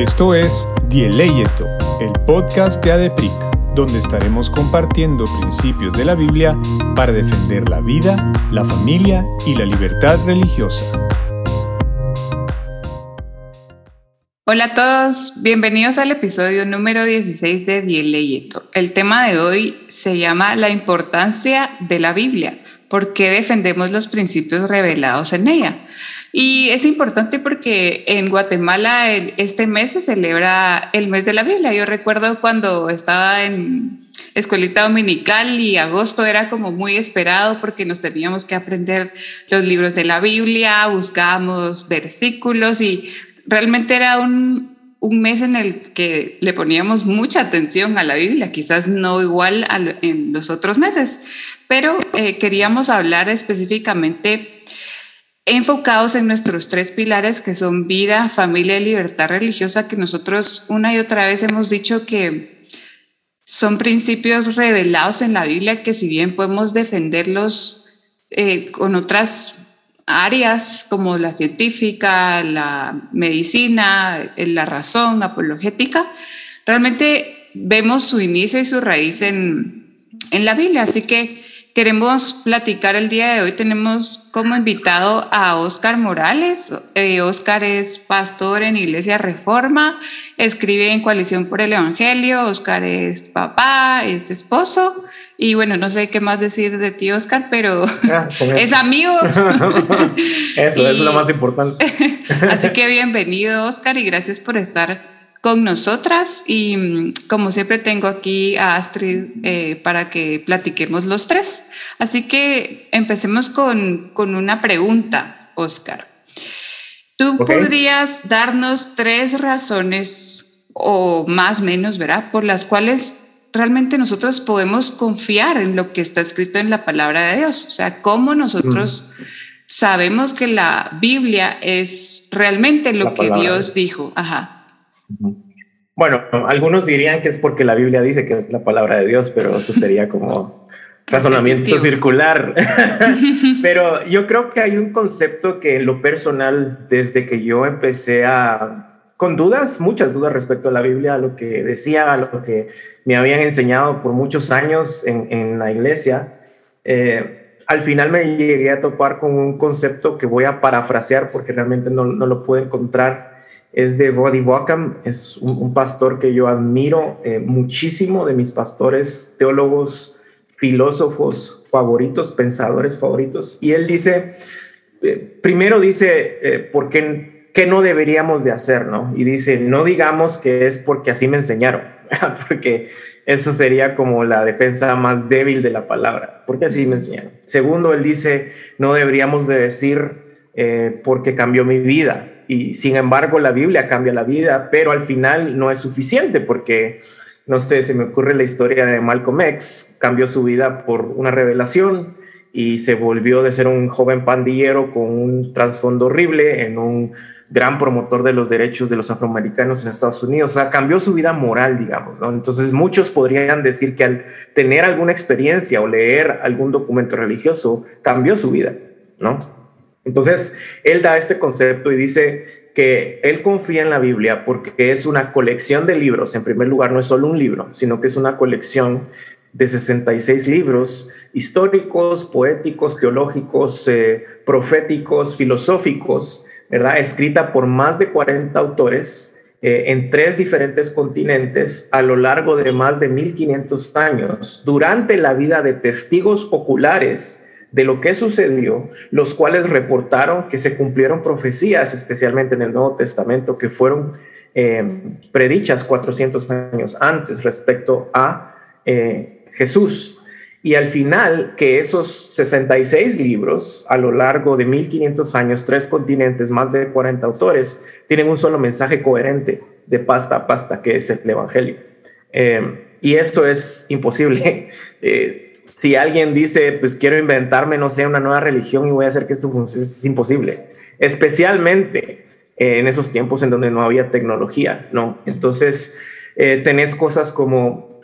Esto es Dieleyeto, el podcast de ADEPIC, donde estaremos compartiendo principios de la Biblia para defender la vida, la familia y la libertad religiosa. Hola a todos, bienvenidos al episodio número 16 de Dieleyeto. El tema de hoy se llama La importancia de la Biblia. ¿Por qué defendemos los principios revelados en ella? Y es importante porque en Guatemala este mes se celebra el mes de la Biblia. Yo recuerdo cuando estaba en escuelita dominical y agosto era como muy esperado porque nos teníamos que aprender los libros de la Biblia, buscábamos versículos y realmente era un, un mes en el que le poníamos mucha atención a la Biblia, quizás no igual en los otros meses, pero eh, queríamos hablar específicamente enfocados en nuestros tres pilares que son vida, familia y libertad religiosa, que nosotros una y otra vez hemos dicho que son principios revelados en la Biblia que si bien podemos defenderlos eh, con otras áreas como la científica, la medicina, la razón, apologética, realmente vemos su inicio y su raíz en, en la Biblia. Así que queremos platicar el día de hoy. Tenemos como invitado a Oscar Morales. Eh, es pastor en Iglesia Reforma, escribe en Coalición por el Evangelio. Oscar es papá, es esposo. Y bueno, no sé qué más decir de ti, Oscar, pero ah, es amigo. eso es lo más importante. Así que bienvenido, Oscar, y gracias por estar con nosotras y mm, como siempre tengo aquí a Astrid eh, para que platiquemos los tres. Así que empecemos con, con una pregunta, Oscar. ¿Tú podrías darnos tres razones o más o menos, ¿verdad? Por las cuales realmente nosotros podemos confiar en lo que está escrito en la palabra de Dios. O sea, cómo nosotros sabemos que la Biblia es realmente lo que Dios dijo. Ajá. Bueno, algunos dirían que es porque la Biblia dice que es la palabra de Dios, pero eso sería como razonamiento circular. pero yo creo que hay un concepto que en lo personal, desde que yo empecé a con dudas, muchas dudas respecto a la Biblia, a lo que decía, a lo que me habían enseñado por muchos años en, la iglesia. Eh, al final me llegué a topar con un concepto que voy a parafrasear porque realmente no, no lo puedo encontrar es de Roddy Wackham, es un, pastor que yo admiro eh, muchísimo, de mis pastores, teólogos, filósofos favoritos, pensadores favoritos. Y él dice, eh, primero dice, eh, ¿por qué, qué, no deberíamos de hacer? ¿no? Y dice, no digamos que es porque así me enseñaron, porque eso sería como la defensa más débil de la palabra, porque así me enseñaron. Segundo, él dice, no deberíamos de decir porque cambió mi vida y sin embargo la Biblia cambia la vida, pero al final no es suficiente porque, no sé, se me ocurre la historia de Malcolm X, cambió su vida por una revelación y se volvió de ser un joven pandillero con un trasfondo horrible en un gran promotor de los derechos de los afroamericanos en Estados Unidos. O sea, cambió su vida moral, digamos, ¿no? Entonces, muchos podrían decir que al tener alguna experiencia o leer algún documento religioso, cambió su vida, ¿no? Entonces, él da este concepto y dice que él confía en la Biblia porque es una colección de libros. En primer lugar, no es solo un libro, sino que es una colección de 66 libros históricos, poéticos, teológicos, eh, proféticos, filosóficos, ¿verdad? Escrita por más de 40 autores eh, en tres diferentes continentes a lo largo de más de 1500 años, durante la vida de testigos oculares de lo que sucedió, los cuales reportaron que se cumplieron profecías, especialmente en el Nuevo Testamento, que fueron eh, predichas 400 años antes respecto a eh, Jesús. Y al final, que esos 66 libros, a lo largo de 1500 años, tres continentes, más de 40 autores, tienen un solo mensaje coherente de pasta a pasta, que es el Evangelio. Eh, y esto es imposible. si alguien dice, pues quiero inventarme, no sé, una nueva religión y voy a hacer que esto funcione, es imposible. Especialmente en esos tiempos en donde no había tecnología, ¿no? Entonces, eh, tenés cosas como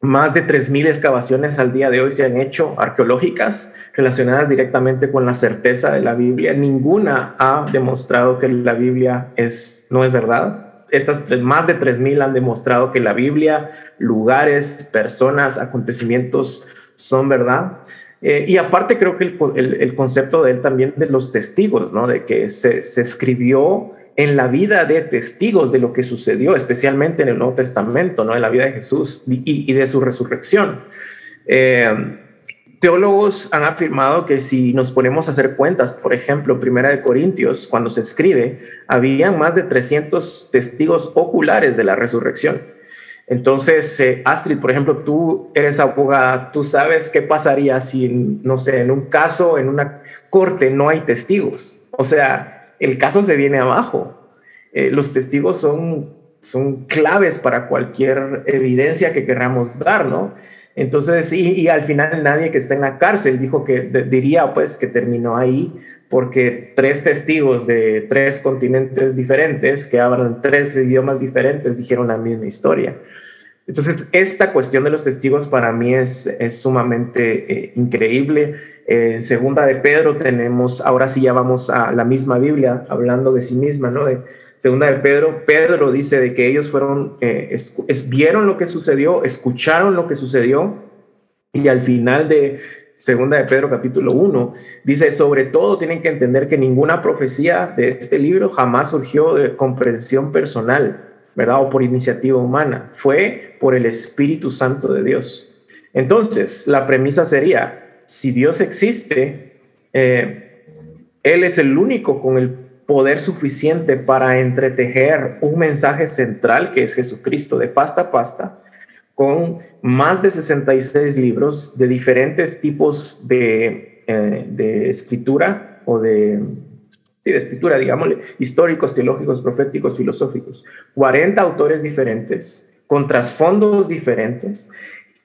más de 3.000 excavaciones al día de hoy se han hecho arqueológicas relacionadas directamente con la certeza de la Biblia. Ninguna ha demostrado que la Biblia es, no es verdad. estas más de 3.000 han demostrado que la Biblia, lugares, personas, acontecimientos son verdad. Eh, y aparte creo que el, concepto de él también de los testigos, ¿no? De que se, escribió en la vida de testigos de lo que sucedió, especialmente en el Nuevo Testamento, ¿no? En la vida de Jesús y, de su resurrección. Eh, teólogos han afirmado que si nos ponemos a hacer cuentas, por ejemplo, Primera de Corintios, cuando se escribe, habían más de 300 testigos oculares de la resurrección. Entonces, eh, Astrid, por ejemplo, tú eres abogada, tú sabes qué pasaría si, no sé, en un caso, en una corte no hay testigos. O sea, el caso se viene abajo. Eh, los testigos son, son claves para cualquier evidencia que queramos dar, ¿no? Entonces, y, al final nadie que está en la cárcel dijo que diría pues que terminó ahí porque tres testigos de tres continentes diferentes que hablan tres idiomas diferentes dijeron la misma historia. Entonces, esta cuestión de los testigos para mí es, es sumamente eh, increíble. En segunda de Pedro tenemos, ahora sí ya vamos a la misma Biblia, hablando de sí misma, ¿no? De segunda de Pedro, Pedro dice de que ellos fueron, eh, vieron lo que sucedió, escucharon lo que sucedió, y al final de segunda de Pedro capítulo 1, dice, sobre todo tienen que entender que ninguna profecía de este libro jamás surgió de comprensión personal ¿verdad? O por iniciativa humana, fue por el Espíritu Santo de Dios. Entonces, la premisa sería, si Dios existe, eh, Él es el único con el poder suficiente para entretejer un mensaje central que es Jesucristo de pasta a pasta, con más de 66 libros de diferentes tipos de, eh, de escritura o de sí, de escritura, digámosle, históricos, teológicos, proféticos, filosóficos. 40 autores diferentes, con trasfondos diferentes.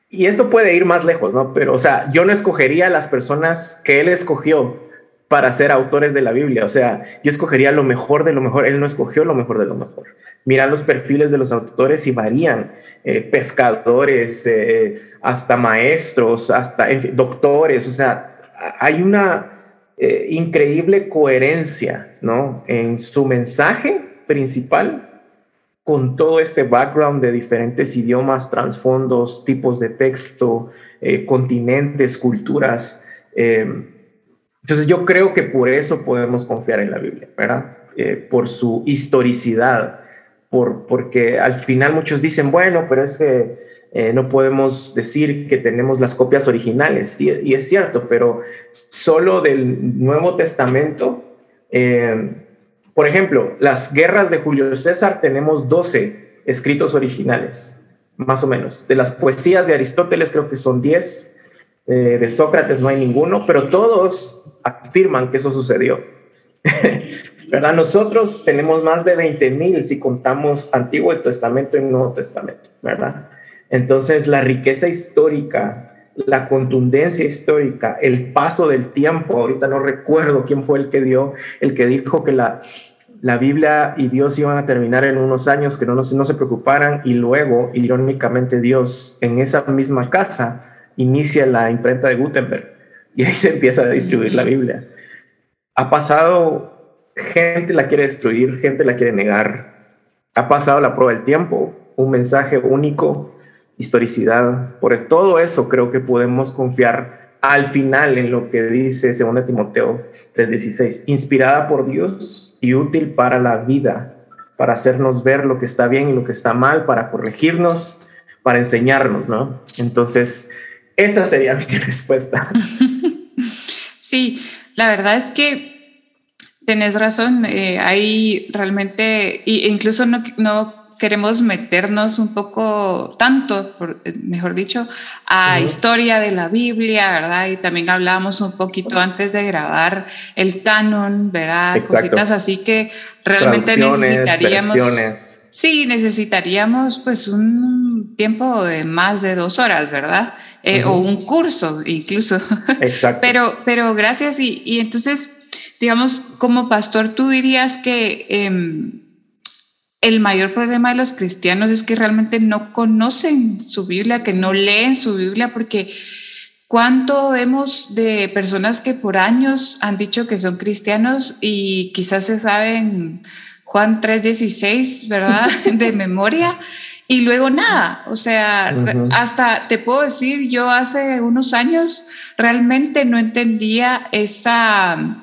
Y esto puede ir más lejos, ¿no? Pero, o sea, yo no escogería a las personas que él escogió para ser autores de la Biblia. O sea, yo escogería lo mejor de lo mejor. Él no escogió lo mejor de lo mejor. Mira los perfiles de los autores y varían. Eh, pescadores, eh, hasta maestros, hasta doctores. O sea, hay una eh, increíble coherencia, ¿no? En su mensaje principal, con todo este background de diferentes idiomas, trasfondos, tipos de texto, eh, continentes, culturas. Em, entonces yo creo que por eso podemos confiar en la Biblia, ¿verdad? Eh, por su historicidad, por, porque al final muchos dicen, bueno, pero es que eh, no podemos decir que tenemos las copias originales, y, es cierto, pero solo del Nuevo Testamento, eh, por ejemplo, las guerras de Julio César tenemos 12 escritos originales, más o menos. De las poesías de Aristóteles creo que son 10, eh, de Sócrates no hay ninguno, pero todos afirman que eso sucedió. ¿verdad? Nosotros tenemos más de 20 mil si contamos Antiguo Testamento y Nuevo Testamento, ¿verdad? Entonces, la riqueza histórica, la contundencia histórica, el paso del tiempo, ahorita no recuerdo quién fue el que dio, el que dijo que la, la Biblia y Dios iban a terminar en unos años, que no, no, no se preocuparan, y luego, irónicamente, Dios en esa misma casa inicia la imprenta de Gutenberg y ahí se empieza a distribuir la Biblia. Ha pasado, gente la quiere destruir, gente la quiere negar. Ha pasado la prueba del tiempo, un mensaje único historicidad, por todo eso creo que podemos confiar al final en lo que dice 2 Timoteo 3:16, inspirada por Dios y útil para la vida, para hacernos ver lo que está bien y lo que está mal, para corregirnos, para enseñarnos, ¿no? Entonces, esa sería mi respuesta. Sí, la verdad es que tenés razón, eh, hay realmente, e incluso no, no queremos meternos un poco, tanto, mejor dicho, a historia de la Biblia, ¿verdad? Y también hablábamos un poquito antes de grabar el canon, ¿verdad? Cositas así que realmente necesitaríamos... Sí, necesitaríamos pues un tiempo de más de dos horas, ¿verdad? Eh, o un curso incluso. Exacto. pero, pero gracias y, y, entonces, digamos, como pastor, tú dirías que... Em, el mayor problema de los cristianos es que realmente no conocen su Biblia, que no leen su Biblia, porque ¿cuánto vemos de personas que por años han dicho que son cristianos y quizás se saben Juan 3:16, ¿verdad? de memoria. Y luego nada, o sea, hasta te puedo decir, yo hace unos años realmente no entendía esa,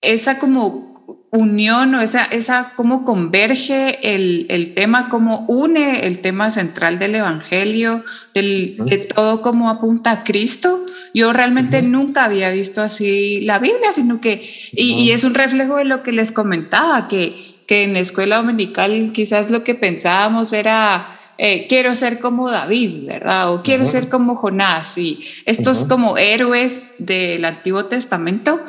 esa como unión o esa, esa cómo converge el, el, tema, cómo une el tema central del Evangelio, del, de todo cómo apunta a Cristo. Yo realmente nunca había visto así la Biblia, sino que, y, y, es un reflejo de lo que les comentaba, que, que en la escuela dominical quizás lo que pensábamos era... Eh, quiero ser como David, ¿verdad? O quiero ser como Jonás. Y estos como héroes del Antiguo Testamento,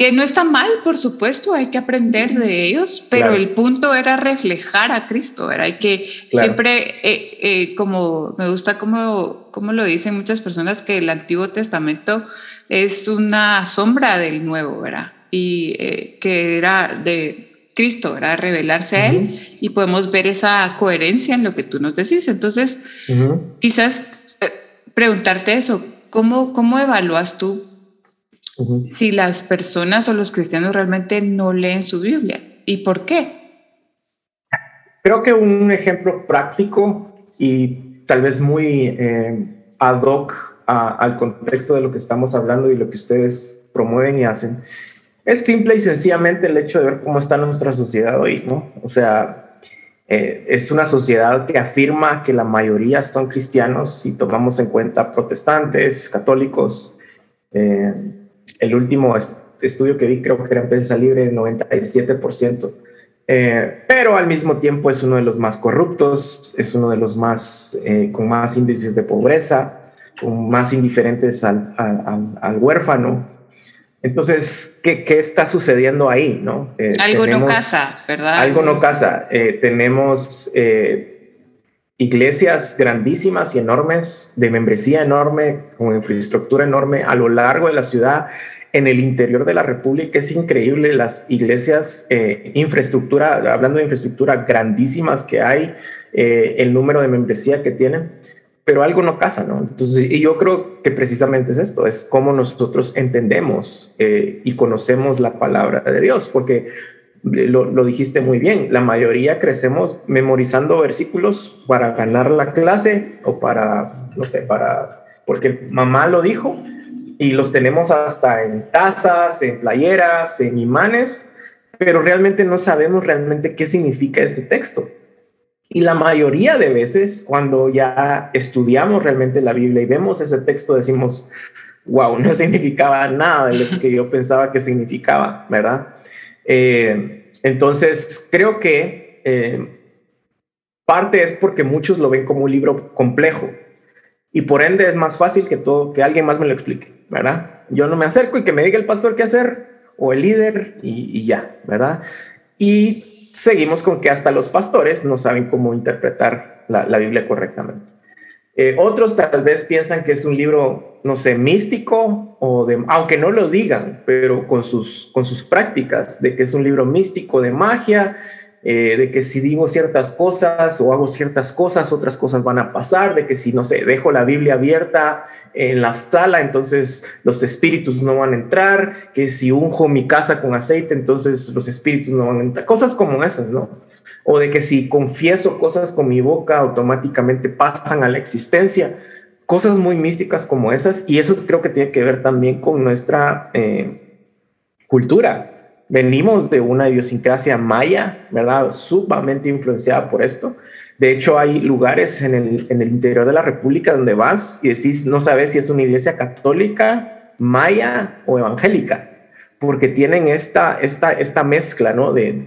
que no está mal, por supuesto, hay que aprender de ellos, pero el punto era reflejar a Cristo, era Hay que siempre, eh, eh, como me gusta como, como lo dicen muchas personas, que el Antiguo Testamento es una sombra del Nuevo, ¿verdad? Y eh, que era de Cristo, era revelarse a Él, y podemos ver esa coherencia en lo que tú nos decís. Entonces, quizás preguntarte eso, ¿cómo, ¿cómo evalúas tú si las personas o los cristianos realmente no leen su Biblia. ¿Y por qué? Creo que un ejemplo práctico y tal vez muy eh, ad hoc al contexto de lo que estamos hablando y lo que ustedes promueven y hacen es simple y sencillamente el hecho de ver cómo está nuestra sociedad hoy, ¿no? O sea, eh, es una sociedad que afirma que la mayoría son cristianos si tomamos en cuenta protestantes, católicos, eh, el último estudio que vi creo que era en prensa libre, 97%. Eh, pero al mismo tiempo es uno de los más corruptos, es uno de los más eh, con más índices de pobreza, con más indiferentes al, al, huérfano. Entonces, ¿qué, ¿qué, está sucediendo ahí? ¿no? Eh, algo no casa, ¿verdad? Algo no casa. tenemos iglesias grandísimas y enormes, de membresía enorme, con infraestructura enorme a lo largo de la ciudad, en el interior de la República. Es increíble las iglesias, eh, infraestructura, hablando de infraestructura grandísimas que hay, eh, el número de membresía que tienen, pero algo no casa, ¿no? Entonces, y yo creo que precisamente es esto, es cómo nosotros entendemos eh, y conocemos la palabra de Dios, porque lo, dijiste muy bien, la mayoría crecemos memorizando versículos para ganar la clase o para, no sé, para, porque mamá lo dijo y los tenemos hasta en tazas, en playeras, en imanes, pero realmente no sabemos realmente qué significa ese texto. Y la mayoría de veces cuando ya estudiamos realmente la Biblia y vemos ese texto decimos, wow, no significaba nada de lo que yo pensaba que significaba, ¿verdad? Eh, entonces, creo que eh, parte es porque muchos lo ven como un libro complejo y por ende es más fácil que todo que alguien más me lo explique, ¿verdad? Yo no me acerco y que me diga el pastor qué hacer o el líder y, ya, ¿verdad? Y seguimos con que hasta los pastores no saben cómo interpretar la, Biblia correctamente. Eh, otros tal vez piensan que es un libro, no sé, místico o de, aunque no lo digan, pero con sus, con sus prácticas, de que es un libro místico de magia, eh, de que si digo ciertas cosas o hago ciertas cosas, otras cosas van a pasar, de que si, no sé, dejo la Biblia abierta en la sala, entonces los espíritus no van a entrar, que si unjo mi casa con aceite, entonces los espíritus no van a entrar, cosas como esas, ¿no? O de que si confieso cosas con mi boca, automáticamente pasan a la existencia, cosas muy místicas como esas, y eso creo que tiene que ver también con nuestra eh, cultura. Venimos de una idiosincrasia maya, ¿verdad? Sumamente influenciada por esto. De hecho, hay lugares en el, en el interior de la República donde vas y decís, no sabes si es una iglesia católica, maya o evangélica, porque tienen esta, esta, esta mezcla, ¿no? De,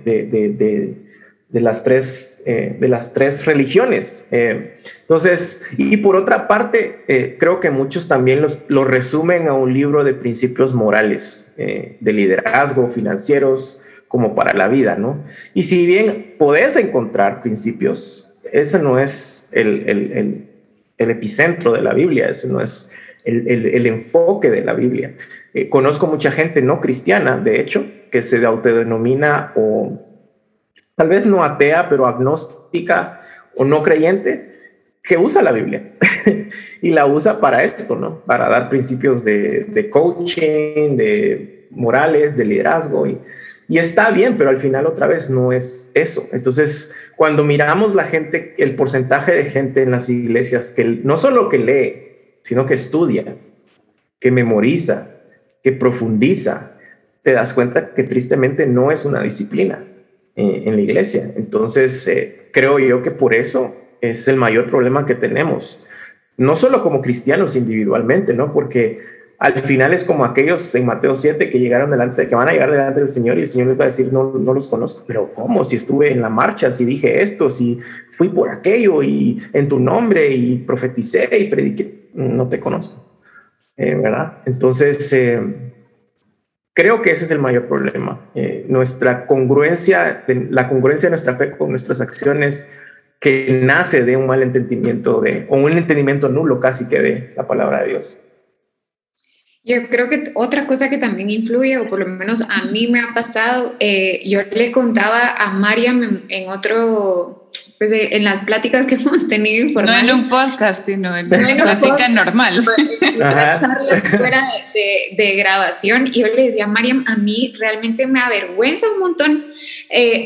las, tres, eh, de las tres religiones. Eh, entonces, y por otra parte, eh, creo que muchos también los, lo resumen a un libro de principios morales, de liderazgo, financieros, como para la vida, ¿no? Y si bien podés encontrar principios ese no es el, epicentro de la Biblia, ese no es el, enfoque de la Biblia. Conozco mucha gente no cristiana, de hecho, que se autodenomina o tal vez no atea, pero agnóstica o no creyente, que usa la Biblia y la usa para esto, ¿no? Para dar principios de, de coaching, de morales, de liderazgo y Y está bien, pero al final otra vez no es eso. Entonces, cuando miramos la gente, el porcentaje de gente en las iglesias que no solo que lee, sino que estudia, que memoriza, que profundiza, te das cuenta que tristemente no es una disciplina eh, en la iglesia. Entonces, eh, creo yo que por eso es el mayor problema que tenemos, no solo como cristianos individualmente, ¿no? Porque al final es como aquellos en Mateo 7 que llegaron delante, que van a llegar delante del Señor y el Señor les va a decir, no, no los conozco, pero ¿cómo? Si estuve en la marcha, si dije esto, si fui por aquello y en tu nombre y profeticé y prediqué, no te conozco, eh, ¿verdad? Entonces, Creo que ese es el mayor problema. Eh, nuestra congruencia, la congruencia de nuestra fe con nuestras acciones, que nace de un mal entendimiento de, o un entendimiento nulo casi que de la palabra de Dios. Yo creo que otra cosa que también influye, o por lo menos a mí me ha pasado, eh, yo le contaba a Mariam en otro pues, eh, en las pláticas que hemos tenido informales. No en un podcast, sino en una plática normal. En una charla fuera de, grabación. Y yo le decía a Mariam, a mí realmente me avergüenza un montón eh,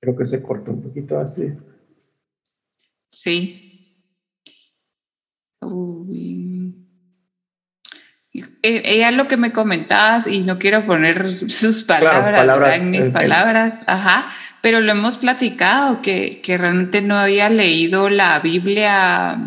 Creo que se cortó un poquito así. Sí. Uy. Eh, ella lo que me comentabas, y no quiero poner sus palabras, en mis palabras, ajá, pero lo hemos platicado, que, que realmente no había leído la Biblia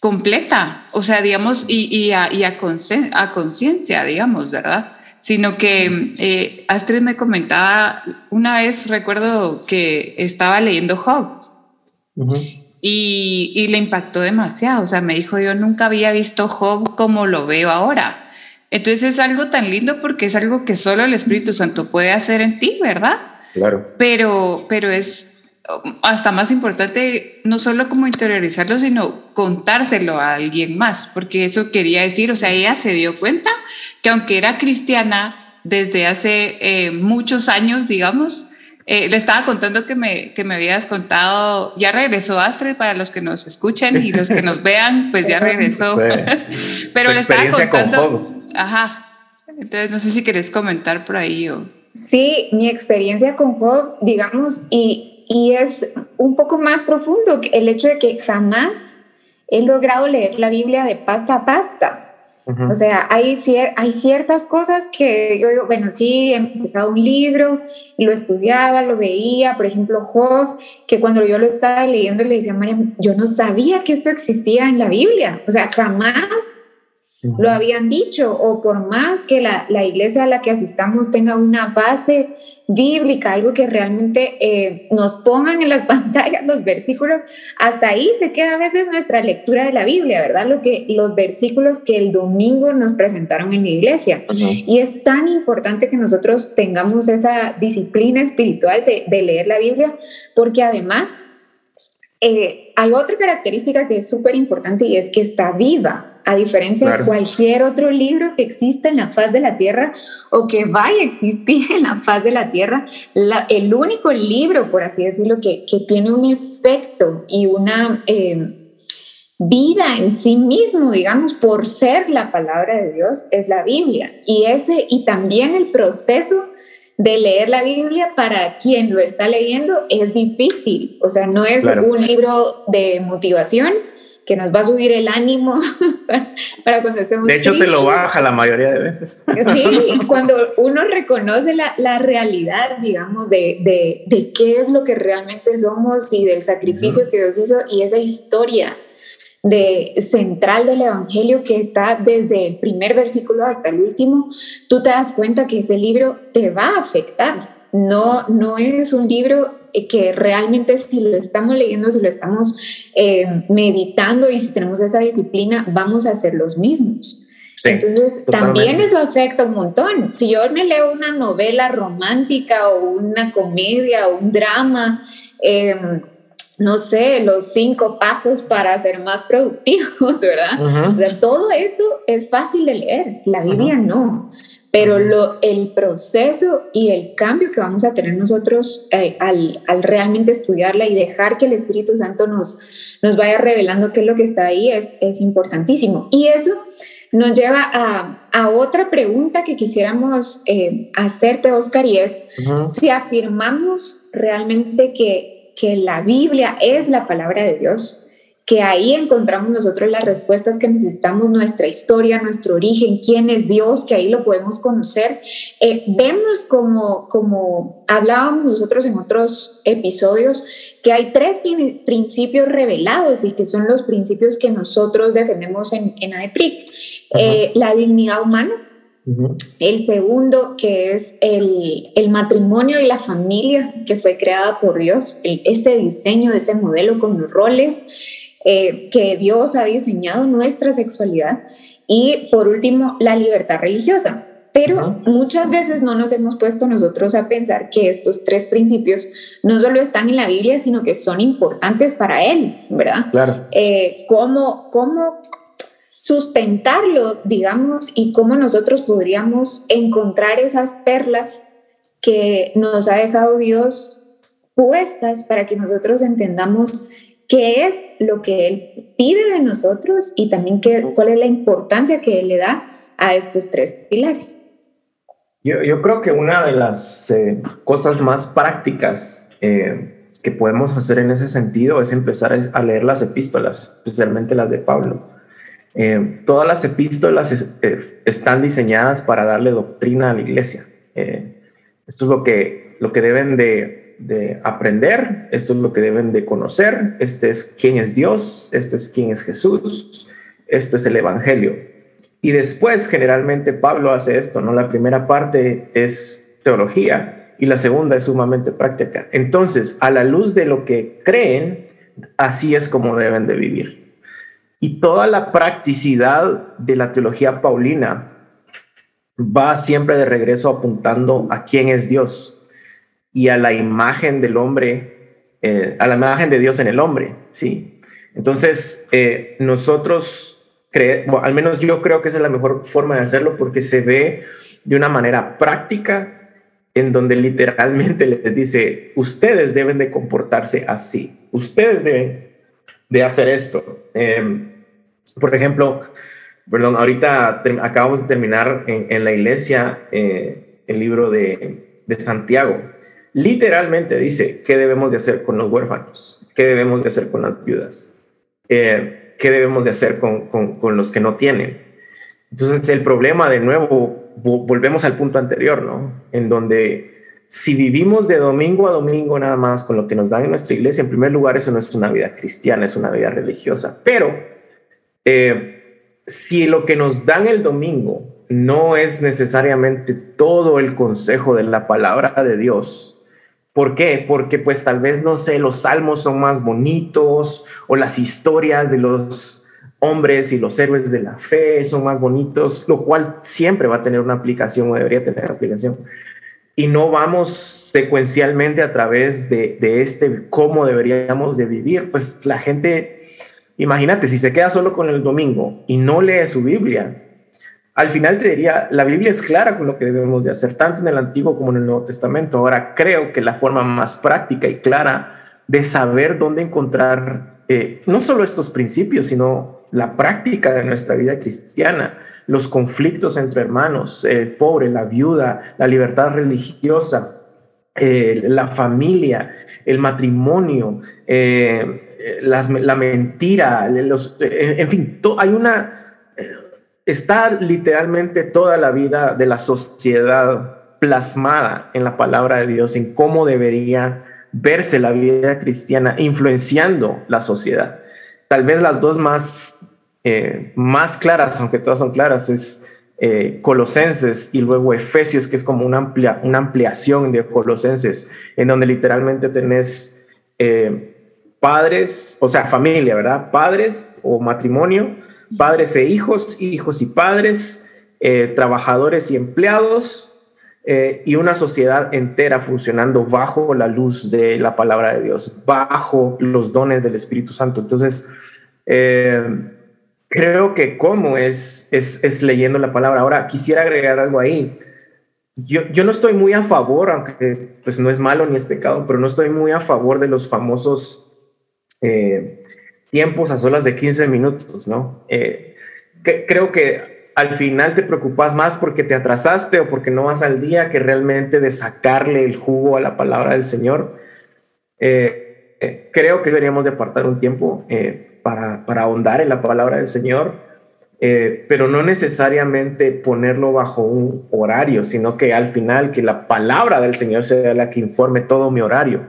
completa, o sea, digamos, y, y a, y a conciencia, digamos, ¿verdad? Sino que eh, Astrid me comentaba, una vez recuerdo que estaba leyendo Job, y, le impactó demasiado. O sea, me dijo, yo nunca había visto Job como lo veo ahora. Entonces es algo tan lindo porque es algo que solo el Espíritu Santo puede hacer en ti, ¿verdad? Claro. Pero, pero es hasta más importante no solo como interiorizarlo, sino contárselo a alguien más, porque eso quería decir, o sea, ella se dio cuenta que aunque era cristiana desde hace eh, muchos años, digamos, eh, le estaba contando que me, que me habías contado, ya regresó Astrid para los que nos escuchen y los que nos vean, pues ya regresó. Pero le estaba contando. ajá. Entonces, no sé si querés comentar por ahí o. Sí, mi experiencia con Job, digamos, y, y es un poco más profundo el hecho de que jamás he logrado leer la Biblia de pasta a pasta. O sea, hay, hay ciertas cosas que yo digo, bueno, sí, he empezado un libro, lo estudiaba, lo veía, por ejemplo, Job, que cuando yo lo estaba leyendo le decía a María, yo no sabía que esto existía en la Biblia, o sea, jamás lo habían dicho, o por más que la, la iglesia a la que asistamos tenga una base bíblica, algo que realmente eh, nos pongan en las pantallas los versículos, hasta ahí se queda a veces nuestra lectura de la Biblia, ¿verdad? Lo que los versículos que el domingo nos presentaron en la iglesia. Y es tan importante que nosotros tengamos esa disciplina espiritual de, de leer la Biblia, porque además eh, hay otra característica que es súper importante y es que está viva a diferencia de cualquier otro libro que exista en la faz de la tierra o que vaya a existir en la faz de la tierra, el único libro, por así decirlo, que, que tiene un efecto y una eh, vida en sí mismo, digamos, por ser la palabra de Dios, es la Biblia. Y, ese, y también el proceso de leer la Biblia para quien lo está leyendo es difícil, o sea, no es un libro de motivación, que nos va a subir el ánimo para, cuando estemos. De hecho, te lo baja la mayoría de veces. Sí, cuando uno reconoce la, la realidad, digamos, de, de, de, qué es lo que realmente somos y del sacrificio que Dios hizo y esa historia de central del evangelio que está desde el primer versículo hasta el último, tú te das cuenta que ese libro te va a afectar. No, no es un libro que realmente si lo estamos leyendo, si lo estamos eh, meditando y si tenemos esa disciplina, vamos a ser los mismos. Entonces, también eso afecta un montón. Si yo me leo una novela romántica o una comedia o un drama, em, no sé, los cinco pasos para ser más productivos, ¿verdad? todo eso es fácil de leer, la Biblia no pero lo, el proceso y el cambio que vamos a tener nosotros eh, al, al, realmente estudiarla y dejar que el Espíritu Santo nos, nos vaya revelando qué es lo que está ahí es, es importantísimo. Y eso nos lleva a, a otra pregunta que quisiéramos eh, hacerte, Oscar, y es si afirmamos realmente que, que la Biblia es la palabra de Dios, que ahí encontramos nosotros las respuestas que necesitamos, nuestra historia, nuestro origen, quién es Dios, que ahí lo podemos conocer. Eh, vemos como, como hablábamos nosotros en otros episodios, que hay tres principios revelados y que son los principios que nosotros defendemos en, en. Eh, la dignidad humana, el segundo, que es el, el, matrimonio y la familia que fue creada por Dios, ese diseño, ese modelo con los roles. Eh, que Dios ha diseñado nuestra sexualidad. Y por último, la libertad religiosa. Pero muchas veces no nos hemos puesto nosotros a pensar que estos tres principios no solo están en la Biblia, sino que son importantes para Él, ¿verdad? Claro. Eh, ¿cómo, ¿Cómo sustentarlo, digamos, y cómo nosotros podríamos encontrar esas perlas que nos ha dejado Dios puestas para que nosotros entendamos qué es lo que Él pide de nosotros y también qué, cuál es la importancia que Él le da a estos tres pilares. Yo, yo creo que una de las eh, cosas más prácticas eh, que podemos hacer en ese sentido es empezar a leer las epístolas, especialmente las de Pablo. Eh, todas las epístolas están diseñadas para darle doctrina a la iglesia. esto es lo que, lo que deben de de aprender, esto es lo que deben de conocer, este es quién es Dios, esto es quién es Jesús, esto es el Evangelio. Y después generalmente Pablo hace esto, ¿no? La primera parte es teología y la segunda es sumamente práctica. Entonces, a la luz de lo que creen, así es como deben de vivir. Y toda la practicidad de la teología paulina va siempre de regreso apuntando a quién es Dios, y a la imagen del hombre, eh, a la imagen de Dios en el hombre, ¿sí? Entonces, eh, nosotros, bueno, al menos yo creo que esa es la mejor forma de hacerlo porque se ve de una manera práctica en donde literalmente les dice, ustedes deben de comportarse así, ustedes deben de hacer esto. Em, por ejemplo, perdón, ahorita acabamos de terminar en, la iglesia eh, el libro de, de Santiago literalmente dice qué debemos de hacer con los huérfanos, qué debemos de hacer con las viudas, eh, qué debemos de hacer con, con, los que no tienen. Entonces el problema de nuevo, volvemos al punto anterior, ¿no? En donde si vivimos de domingo a domingo nada más con lo que nos dan en nuestra iglesia, en primer lugar eso no es una vida cristiana, es una vida religiosa. Pero eh, si lo que nos dan el domingo no es necesariamente todo el consejo de la palabra de Dios, ¿Por qué? Porque pues tal vez, no sé, los salmos son más bonitos o las historias de los hombres y los héroes de la fe son más bonitos, lo cual siempre va a tener una aplicación o debería tener una aplicación. Y no vamos secuencialmente a través de, de este cómo deberíamos de vivir. Pues la gente, imagínate, si se queda solo con el domingo y no lee su Biblia, al final te diría, la Biblia es clara con lo que debemos de hacer, tanto en el Antiguo como en el Nuevo Testamento. Ahora creo que la forma más práctica y clara de saber dónde encontrar eh, no solo estos principios, sino la práctica de nuestra vida cristiana, los conflictos entre hermanos, el pobre, la viuda, la libertad religiosa, eh, la familia, el matrimonio, eh, la mentira, los, en fin, hay una está literalmente toda la vida de la sociedad plasmada en la palabra de Dios, en cómo debería verse la vida cristiana influenciando la sociedad. Tal vez las dos más, eh, más claras, aunque todas son claras, es eh, Colosenses y luego Efesios, que es como una, amplia, una ampliación de Colosenses, en donde literalmente tenés eh, padres, o sea, familia, ¿verdad? Padres o matrimonio, padres e hijos, hijos y padres, eh, trabajadores y empleados, eh, y una sociedad entera funcionando bajo la luz de la palabra de Dios, bajo los dones del Espíritu Santo. Entonces, eh, creo que cómo es, es, es, leyendo la palabra. Ahora, quisiera agregar algo ahí. Yo, yo no estoy muy a favor, aunque pues no es malo ni es pecado, pero no estoy muy a favor de los famosos tiempos a solas de 15 minutos, ¿no? Eh, creo que al final te preocupas más porque te atrasaste o porque no vas al día que realmente de sacarle el jugo a la palabra del Señor. Eh, eh, creo que deberíamos de apartar un tiempo para, para, ahondar en la palabra del Señor, pero no necesariamente ponerlo bajo un horario, sino que al final que la palabra del Señor sea la que informe todo mi horario.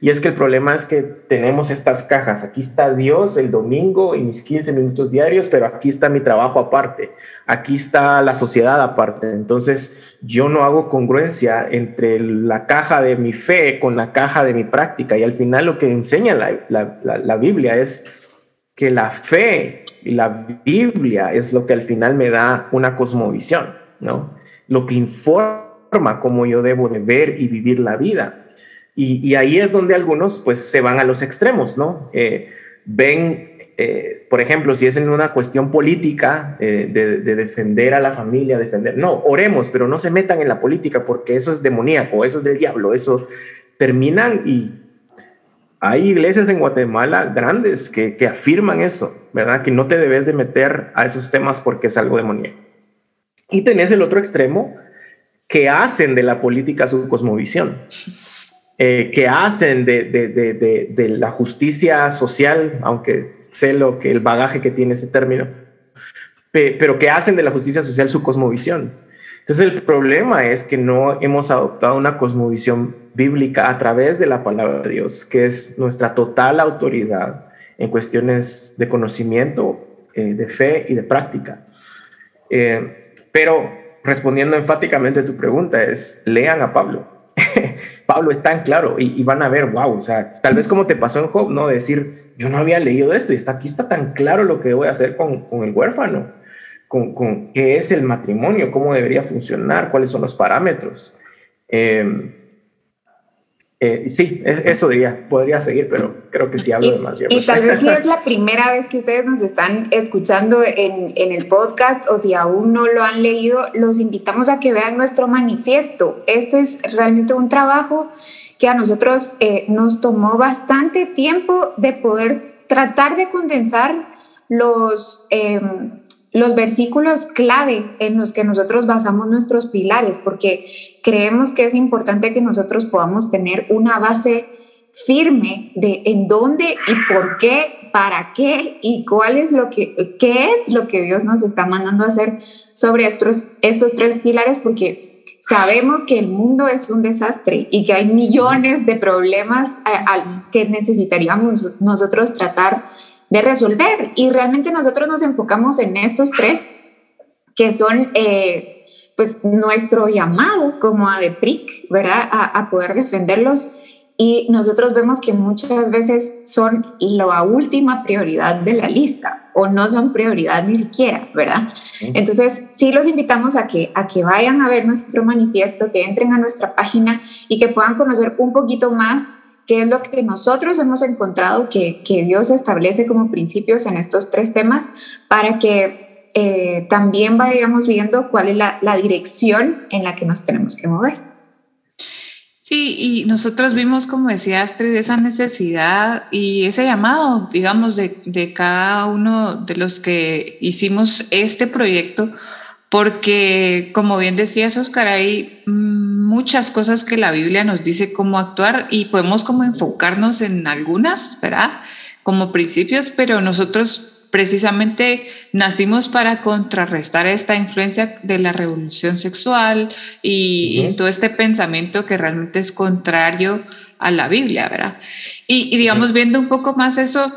Y es que el problema es que tenemos estas cajas. Aquí está Dios el domingo y mis 15 minutos diarios, pero aquí está mi trabajo aparte. Aquí está la sociedad aparte. Entonces yo no hago congruencia entre la caja de mi fe con la caja de mi práctica. Y al final lo que enseña la, la Biblia es que la fe y la Biblia es lo que al final me da una cosmovisión, ¿no? Lo que informa cómo yo debo de ver y vivir la vida. Y, ahí es donde algunos pues se van a los extremos, ¿no? Eh, ven, eh, por ejemplo, si es en una cuestión política eh, de, defender a la familia, defender, no, oremos, pero no se metan en la política porque eso es demoníaco, eso es del diablo, eso terminan y hay iglesias en Guatemala grandes que, que afirman eso, ¿verdad? Que no te debes de meter a esos temas porque es algo demoníaco. Y tenés el otro extremo que hacen de la política su cosmovisión. Eh, que hacen de, de, de, de, la justicia social, aunque sé lo que el bagaje que tiene ese término, pero que hacen de la justicia social su cosmovisión. Entonces el problema es que no hemos adoptado una cosmovisión bíblica a través de la palabra de Dios, que es nuestra total autoridad en cuestiones de conocimiento, eh, de fe y de práctica. Eh, pero respondiendo enfáticamente a tu pregunta es, lean a Pablo Pablo es tan claro y, van a ver, wow, o sea, tal vez como te pasó en Job, ¿no? Decir, yo no había leído esto y está aquí está tan claro lo que voy a hacer con, el huérfano, con, con, qué es el matrimonio, cómo debería funcionar, cuáles son los parámetros. Eh, eh, sí, eso diría, podría seguir, pero creo que sí hablo de más. Y, tal vez si es la primera vez que ustedes nos están escuchando en, en, el podcast o si aún no lo han leído, los invitamos a que vean nuestro manifiesto. Este es realmente un trabajo que a nosotros eh, nos tomó bastante tiempo de poder tratar de condensar los... Em, los versículos clave en los que nosotros basamos nuestros pilares, porque creemos que es importante que nosotros podamos tener una base firme de en dónde y por qué, para qué y cuál es lo que, qué es lo que Dios nos está mandando a hacer sobre estos, estos tres pilares, porque sabemos que el mundo es un desastre y que hay millones de problemas eh, que necesitaríamos nosotros tratar de resolver. Y realmente nosotros nos enfocamos en estos tres, que son eh, pues nuestro llamado como a DEPRIC, ¿verdad? A, poder defenderlos. Y nosotros vemos que muchas veces son la última prioridad de la lista o no son prioridad ni siquiera, ¿verdad? Entonces, sí los invitamos a que, a que vayan a ver nuestro manifiesto, que entren a nuestra página y que puedan conocer un poquito más qué es lo que nosotros hemos encontrado que, que Dios establece como principios en estos tres temas para que eh, también vayamos viendo cuál es la, la dirección en la que nos tenemos que mover. Sí, y nosotros vimos, como decía Astrid, esa necesidad y ese llamado, digamos, de, de, cada uno de los que hicimos este proyecto, porque, como bien decías, Oscar, hay muchas cosas que la Biblia nos dice cómo actuar y podemos como enfocarnos en algunas, ¿verdad? Como principios, pero nosotros precisamente nacimos para contrarrestar esta influencia de la revolución sexual y, todo este pensamiento que realmente es contrario a la Biblia, ¿verdad? Y, digamos, viendo un poco más eso,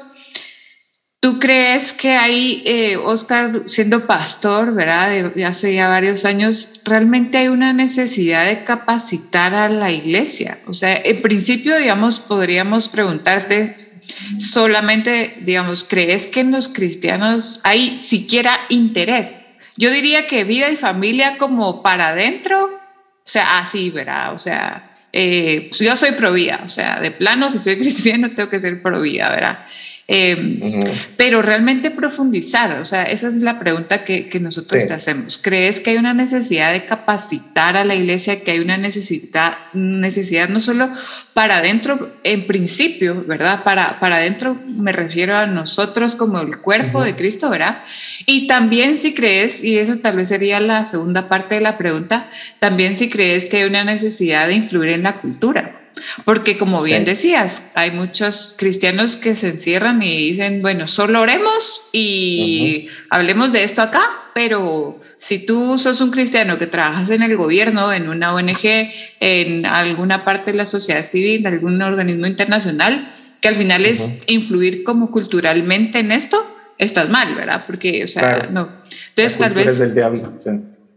¿Tú crees que hay, eh, Oscar, siendo pastor, ¿verdad? De, hace ya varios años, realmente hay una necesidad de capacitar a la iglesia? O sea, en principio, digamos, podríamos preguntarte solamente, digamos, ¿crees que en los cristianos hay siquiera interés? Yo diría que vida y familia como para adentro, o sea, así, ¿verdad? O sea, eh, yo soy pro vida, o sea, de plano, si soy cristiano, tengo que ser pro vida, ¿verdad? Em, pero realmente profundizar, o sea, esa es la pregunta que, nosotros te hacemos. ¿Crees que hay una necesidad de capacitar a la iglesia, que hay una necesidad, necesidad no solo para adentro, en principio, ¿verdad? Para, para adentro me refiero a nosotros como el cuerpo de Cristo, ¿verdad? Y también si crees, y eso tal vez sería la segunda parte de la pregunta, también si crees que hay una necesidad de influir en la cultura. Porque como bien decías, hay muchos cristianos que se encierran y dicen, bueno, solo oremos y hablemos de esto acá, pero si tú sos un cristiano que trabajas en el gobierno, en una ONG, en alguna parte de la sociedad civil, algún organismo internacional, que al final es influir como culturalmente en esto, estás mal, ¿verdad? Porque, o sea, no. Entonces, tal vez... Del diablo,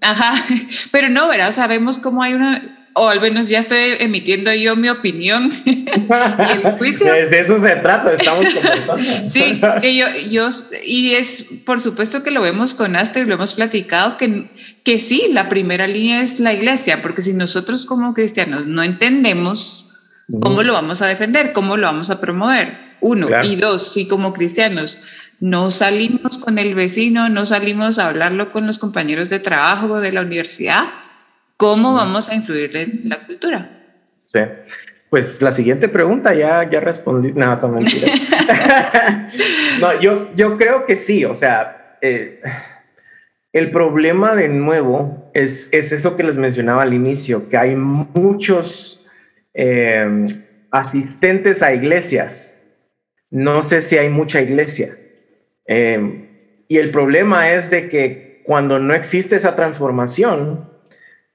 Ajá, pero no, ¿verdad? Sabemos cómo hay una o al menos ya estoy emitiendo yo mi opinión el juicio. De eso se trata, estamos conversando. sí, que yo, yo, y es por supuesto que lo vemos con Astrid, lo hemos platicado, que, que sí, la primera línea es la iglesia, porque si nosotros como cristianos no entendemos cómo lo vamos a defender, cómo lo vamos a promover, uno, y dos, si como cristianos no salimos con el vecino, no salimos a hablarlo con los compañeros de trabajo de la universidad, ¿Cómo vamos a influir en la cultura? Sí. Pues la siguiente pregunta ya, ya respondí. No, son mentiras. no, yo, yo creo que sí. O sea, eh, el problema de nuevo es, es eso que les mencionaba al inicio, que hay muchos eh, asistentes a iglesias. No sé si hay mucha iglesia. Eh, y el problema es de que cuando no existe esa transformación,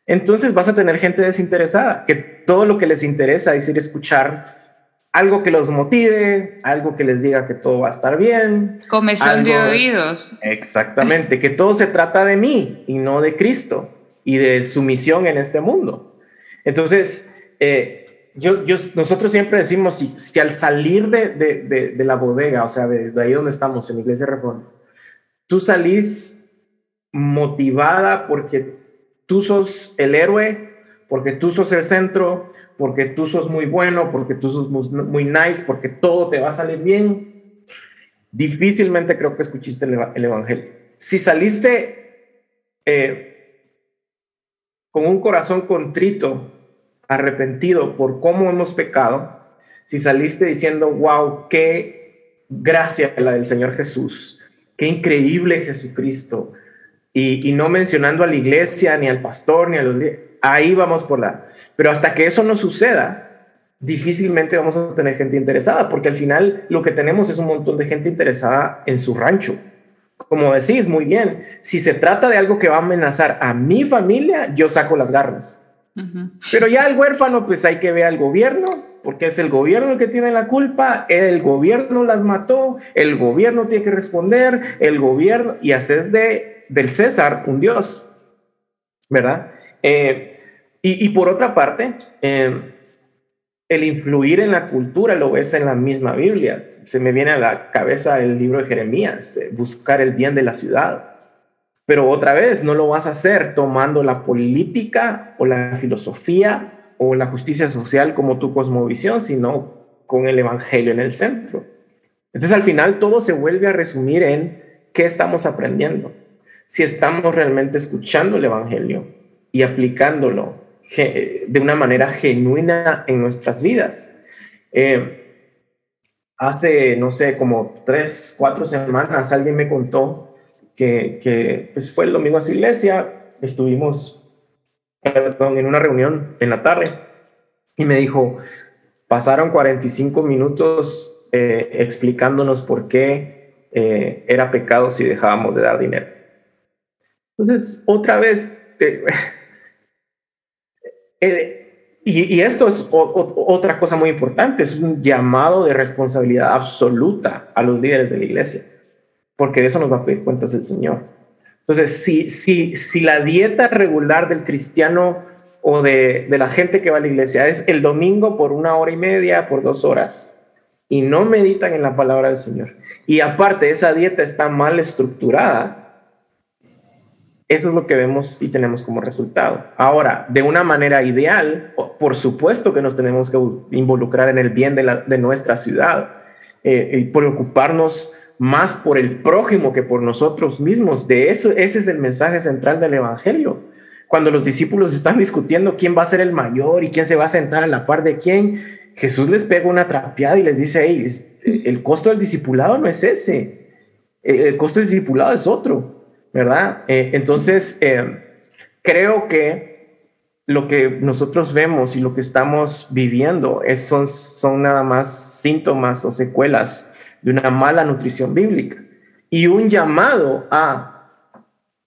entonces vas a tener gente desinteresada, que todo lo que les interesa es ir a escuchar algo que los motive, algo que les diga que todo va a estar bien. Comezón de oídos. Exactamente, que todo se trata de mí y no de Cristo y de su misión en este mundo. Entonces, eh, yo, nosotros siempre decimos, si, al salir de, la bodega, o sea, de, ahí donde estamos, en Iglesia Reforma, tú salís motivada porque tú sos el héroe, porque tú sos el centro, porque tú sos muy bueno, porque tú sos muy, nice, porque todo te va a salir bien, difícilmente creo que escuchaste el, Evangelio. Si saliste eh, con un corazón contrito, arrepentido por cómo hemos pecado, si saliste diciendo, wow, qué gracia la del Señor Jesús, qué increíble Jesucristo, y, no mencionando a la iglesia, ni al pastor, ni a los... Ahí vamos por la... Pero hasta que eso no suceda, difícilmente vamos a tener gente interesada, porque al final lo que tenemos es un montón de gente interesada en su rancho. Como decís muy bien, si se trata de algo que va a amenazar a mi familia, yo saco las garras. Pero ya el huérfano, pues hay que ver al gobierno, porque es el gobierno el que tiene la culpa, el gobierno las mató, el gobierno tiene que responder, el gobierno, y haces de del César un Dios, ¿verdad? Eh, y, por otra parte, eh, el influir en la cultura lo ves en la misma Biblia. Se me viene a la cabeza el libro de Jeremías, eh, buscar el bien de la ciudad. Pero otra vez, no lo vas a hacer tomando la política o la filosofía o la justicia social como tu cosmovisión, sino con el Evangelio en el centro. Entonces al final todo se vuelve a resumir en qué estamos aprendiendo si estamos realmente escuchando el Evangelio y aplicándolo de una manera genuina en nuestras vidas. Eh, hace, no sé, como tres, cuatro semanas alguien me contó que, pues fue el domingo a su iglesia, estuvimos en una reunión en la tarde y me dijo, pasaron 45 minutos eh, explicándonos por qué eh, era pecado si dejábamos de dar dinero. Entonces, otra vez, y, esto es otra cosa muy importante, es un llamado de responsabilidad absoluta a los líderes de la iglesia, porque de eso nos va a pedir cuentas el Señor. Entonces, si, si, si la dieta regular del cristiano o de, de la gente que va a la iglesia es el domingo por una hora y media, por dos horas, y no meditan en la palabra del Señor, y aparte esa dieta está mal estructurada, eso es lo que vemos y tenemos como resultado. Ahora, de una manera ideal, por supuesto que nos tenemos que involucrar en el bien de, nuestra ciudad eh, y preocuparnos más por el prójimo que por nosotros mismos. De eso, ese es el mensaje central del Evangelio. Cuando los discípulos están discutiendo quién va a ser el mayor y quién se va a sentar a la par de quién, Jesús les pega una trapeada y les dice, hey, el costo del discipulado no es ese, el costo del discipulado es otro, ¿verdad? Eh, entonces, eh, creo que lo que nosotros vemos y lo que estamos viviendo es, son, son nada más síntomas o secuelas de una mala nutrición bíblica y un llamado a,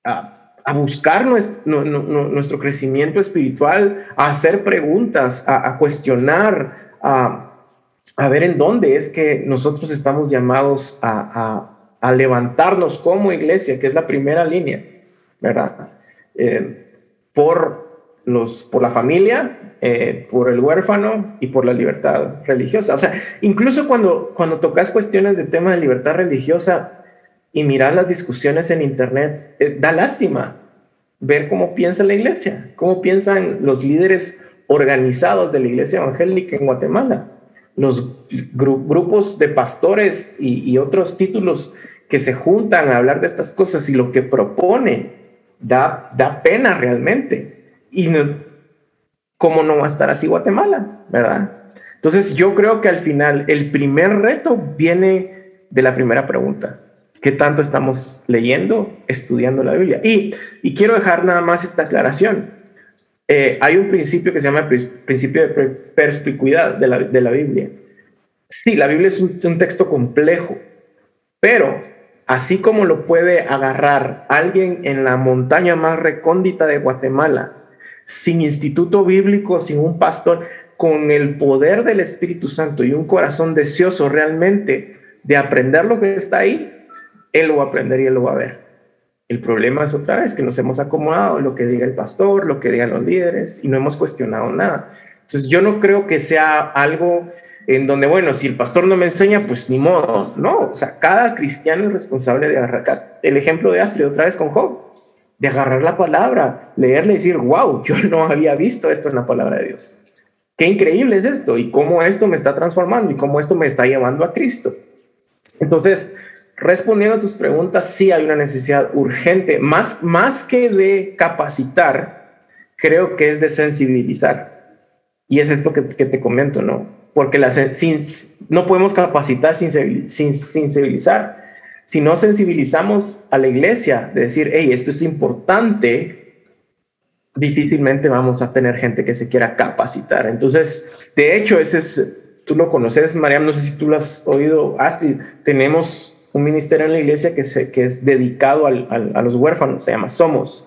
a, buscar nuestro, nuestro, crecimiento espiritual, a hacer preguntas, a, cuestionar, a, ver en dónde es que nosotros estamos llamados a, levantarnos como iglesia, que es la primera línea, ¿verdad? Eh, por los, por la familia, eh, por el huérfano y por la libertad religiosa. O sea, incluso cuando, cuando tocas cuestiones de tema de libertad religiosa y miras las discusiones en Internet, eh, da lástima ver cómo piensa la iglesia, cómo piensan los líderes organizados de la iglesia evangélica en Guatemala, los grupos de pastores y, y otros títulos que se juntan a hablar de estas cosas y lo que propone da, da pena realmente. Y ¿cómo no va a estar así Guatemala? ¿Verdad? Entonces yo creo que al final el primer reto viene de la primera pregunta. ¿Qué tanto estamos leyendo, estudiando la Biblia? Y, y quiero dejar nada más esta aclaración. Eh, hay un principio que se llama el principio de perspicuidad de la, de la Biblia. Sí, la Biblia es un, un texto complejo, pero así como lo puede agarrar alguien en la montaña más recóndita de Guatemala sin instituto bíblico, sin un pastor, con el poder del Espíritu Santo y un corazón deseoso realmente de aprender lo que está ahí, él lo va a aprender y él lo va a ver. El problema es otra vez que nos hemos acomodado lo que diga el pastor, lo que digan los líderes y no hemos cuestionado nada. Entonces yo no creo que sea algo en donde, bueno, si el pastor no me enseña, pues ni modo. No, o sea, cada cristiano es responsable de agarrar. El ejemplo de Astrid otra vez con Job de agarrar la palabra, leerle y decir, wow, yo no había visto esto en la palabra de Dios. Qué increíble es esto y cómo esto me está transformando y cómo esto me está llevando a Cristo. Entonces, respondiendo a tus preguntas, sí hay una necesidad urgente, más, más que de capacitar, creo que es de sensibilizar. Y es esto que, que te comento, ¿no? Porque la, sin, no podemos capacitar sin, sin sensibilizar si no sensibilizamos a la iglesia de decir, hey, esto es importante, difícilmente vamos a tener gente que se quiera capacitar. Entonces, de hecho, ese es, tú lo conoces, Mariam, no sé si tú lo has oído, Astrid, tenemos un ministerio en la iglesia que, se, que es dedicado al, a los huérfanos, se llama Somos.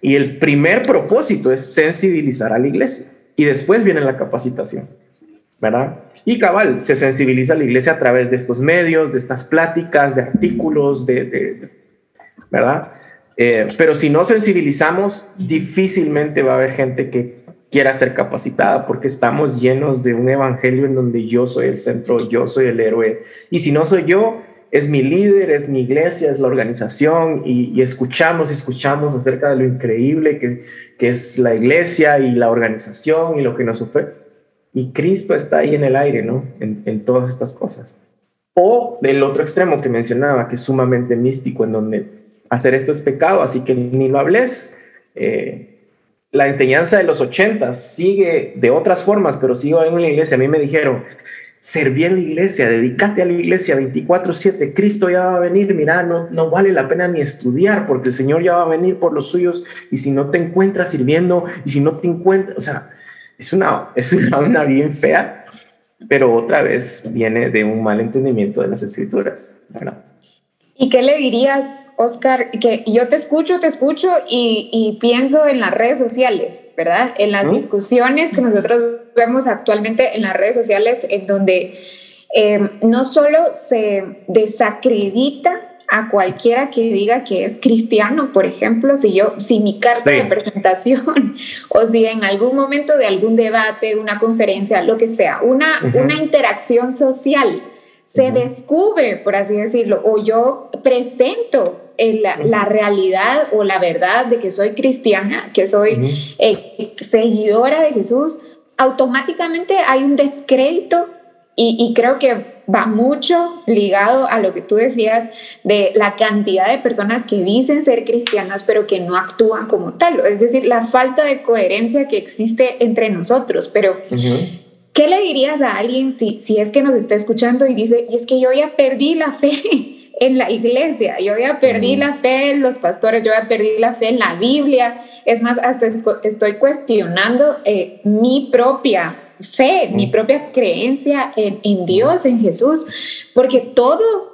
Y el primer propósito es sensibilizar a la iglesia. Y después viene la capacitación, ¿verdad? Y cabal, se sensibiliza a la iglesia a través de estos medios, de estas pláticas, de artículos, de, ¿verdad? Eh, pero si no sensibilizamos, difícilmente va a haber gente que quiera ser capacitada porque estamos llenos de un evangelio en donde yo soy el centro, yo soy el héroe. Y si no soy yo, es mi líder, es mi iglesia, es la organización y, escuchamos y escuchamos acerca de lo increíble que, que es la iglesia y la organización y lo que nos ofrece y Cristo está ahí en el aire, ¿no? En, todas estas cosas. O del otro extremo que mencionaba, que es sumamente místico, en donde hacer esto es pecado, así que ni lo hables. Eh, la enseñanza de los ochentas sigue de otras formas, pero sigo en la iglesia. A mí me dijeron, serví en la iglesia, dedícate a la iglesia 24/7, Cristo ya va a venir, mira, no, no vale la pena ni estudiar porque el Señor ya va a venir por los suyos y si no te encuentras sirviendo y si no te encuentras, o sea, es una, es una bien fea, pero otra vez viene de un mal entendimiento de las escrituras. ¿Y qué le dirías, Oscar? Que yo te escucho, te escucho y, pienso en las redes sociales, ¿verdad? En las discusiones que nosotros vemos actualmente en las redes sociales, en donde eh, no solo se desacredita a cualquiera que diga que es cristiano, por ejemplo, si yo, si mi carta de presentación o si en algún momento de algún debate, una conferencia, lo que sea, una, una interacción social se descubre, por así decirlo, o yo presento la, realidad o la verdad de que soy cristiana, que soy eh, seguidora de Jesús, automáticamente hay un descrédito y, y creo que va mucho ligado a lo que tú decías de la cantidad de personas que dicen ser cristianas pero que no actúan como tal, es decir, la falta de coherencia que existe entre nosotros. Pero, ¿qué le dirías a alguien si, si es que nos está escuchando y dice, y es que yo ya perdí la fe? en la iglesia, yo ya perdí la fe en los pastores, yo ya perdí la fe en la Biblia, es más, hasta estoy cuestionando eh, mi propia fe, mi propia creencia en, Dios, en Jesús, porque todo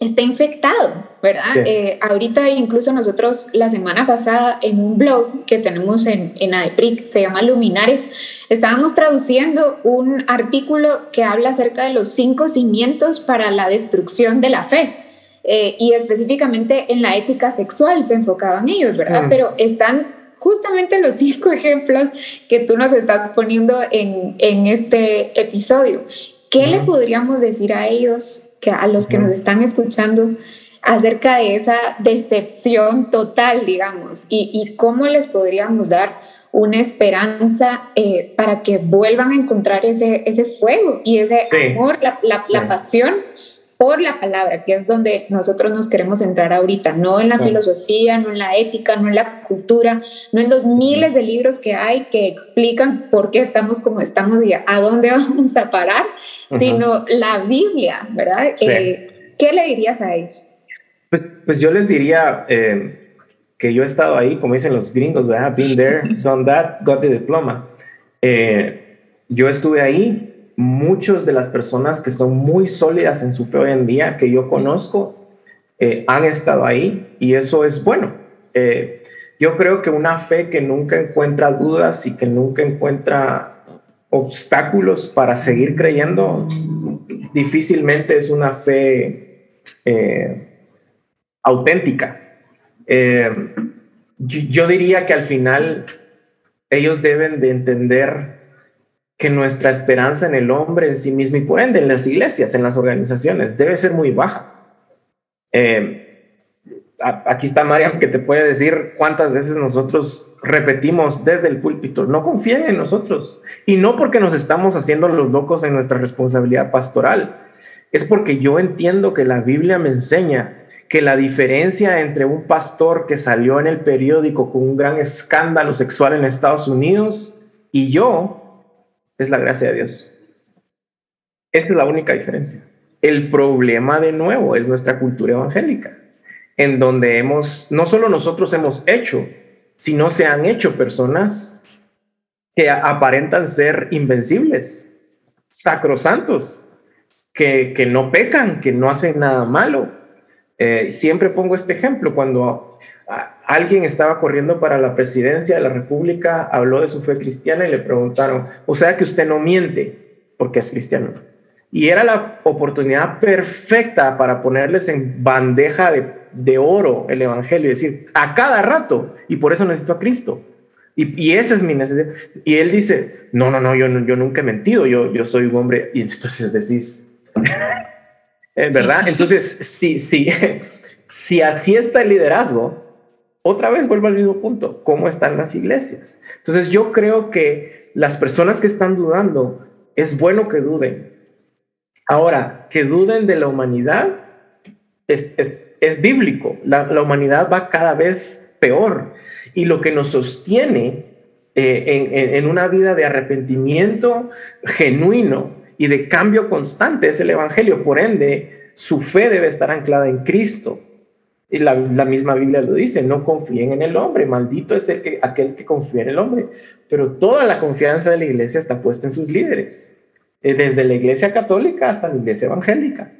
está infectado, ¿verdad? Eh, ahorita incluso nosotros la semana pasada en un blog que tenemos en, en ADEPRIC, se llama Luminares, estábamos traduciendo un artículo que habla acerca de los cinco cimientos para la destrucción de la fe. Eh, y específicamente en la ética sexual se enfocaban ellos, ¿verdad? Mm. Pero están justamente los cinco ejemplos que tú nos estás poniendo en, en este episodio. ¿Qué le podríamos decir a ellos, que a los que nos están escuchando, acerca de esa decepción total, digamos, y, y cómo les podríamos dar una esperanza eh, para que vuelvan a encontrar ese, ese fuego y ese amor, la, la, la pasión por la palabra, que es donde nosotros nos queremos entrar ahorita, no en la filosofía, no en la ética, no en la cultura, no en los miles de libros que hay que explican por qué estamos como estamos y a dónde vamos a parar, sino la Biblia, ¿verdad? Eh, ¿Qué le dirías a ellos? Pues, pues yo les diría eh, que yo he estado ahí, como dicen los gringos, ¿verdad? Been there, done that, got the diploma. Eh, yo estuve ahí, muchas de las personas que son muy sólidas en su fe hoy en día, que yo conozco, eh, han estado ahí y eso es bueno. Eh, yo creo que una fe que nunca encuentra dudas y que nunca encuentra obstáculos para seguir creyendo, difícilmente es una fe eh, auténtica. yo diría que al final ellos deben de entender que nuestra esperanza en el hombre en sí mismo y por ende en las iglesias, en las organizaciones, debe ser muy baja. Eh, aquí está Mariam que te puede decir cuántas veces nosotros repetimos desde el púlpito, no confíen en nosotros. Y no porque nos estamos haciendo los locos en nuestra responsabilidad pastoral, es porque yo entiendo que la Biblia me enseña que la diferencia entre un pastor que salió en el periódico con un gran escándalo sexual en Estados Unidos y yo es la gracia de Dios. Esa es la única diferencia. El problema de nuevo es nuestra cultura evangélica, en donde hemos, no solo nosotros hemos hecho, sino se han hecho personas que aparentan ser invencibles, sacrosantos, que, que no pecan, que no hacen nada malo. Eh, siempre pongo este ejemplo, cuando alguien estaba corriendo para la presidencia de la República, habló de su fe cristiana y le preguntaron, o sea que usted no miente porque es cristiano. Y era la oportunidad perfecta para ponerles en bandeja de, oro el Evangelio y decir, a cada rato, y por eso necesito a Cristo. Y, y esa es mi necesidad. Y él dice, no, no, no, yo, yo nunca he mentido, yo, yo soy un hombre. Y entonces decís, ¿verdad? Entonces, sí, sí, si así está el liderazgo, otra vez vuelvo al mismo punto, ¿cómo están las iglesias? Entonces yo creo que las personas que están dudando, es bueno que duden. Ahora, que duden de la humanidad es, bíblico. La, humanidad va cada vez peor y lo que nos sostiene eh, en una vida de arrepentimiento genuino y de cambio constante es el Evangelio. Por ende, su fe debe estar anclada en Cristo. Y la, misma Biblia lo dice, no confíen en el hombre, maldito es el que, aquel que confía en el hombre. Pero toda la confianza de la iglesia está puesta en sus líderes, eh, desde la iglesia católica hasta la iglesia evangélica.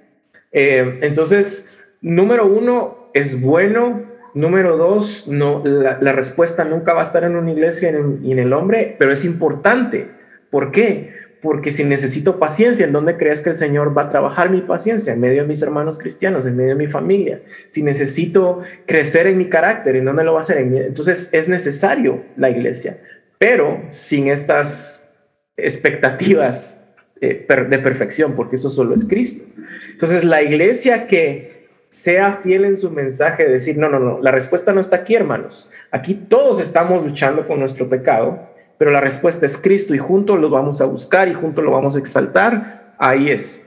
Eh, entonces, número uno, es bueno. Número dos, no, la, respuesta nunca va a estar en una iglesia y en el hombre, pero es importante. ¿Por qué? Porque si necesito paciencia, ¿en dónde crees que el Señor va a trabajar mi paciencia? En medio de mis hermanos cristianos, en medio de mi familia. Si necesito crecer en mi carácter, ¿en dónde lo va a hacer? Entonces es necesario la iglesia, pero sin estas expectativas eh, de perfección, porque eso solo es Cristo. Entonces la iglesia que sea fiel en su mensaje de decir, no, no, no, la respuesta no está aquí, hermanos. Aquí todos estamos luchando con nuestro pecado pero la respuesta es Cristo y juntos lo vamos a buscar y juntos lo vamos a exaltar. Ahí es.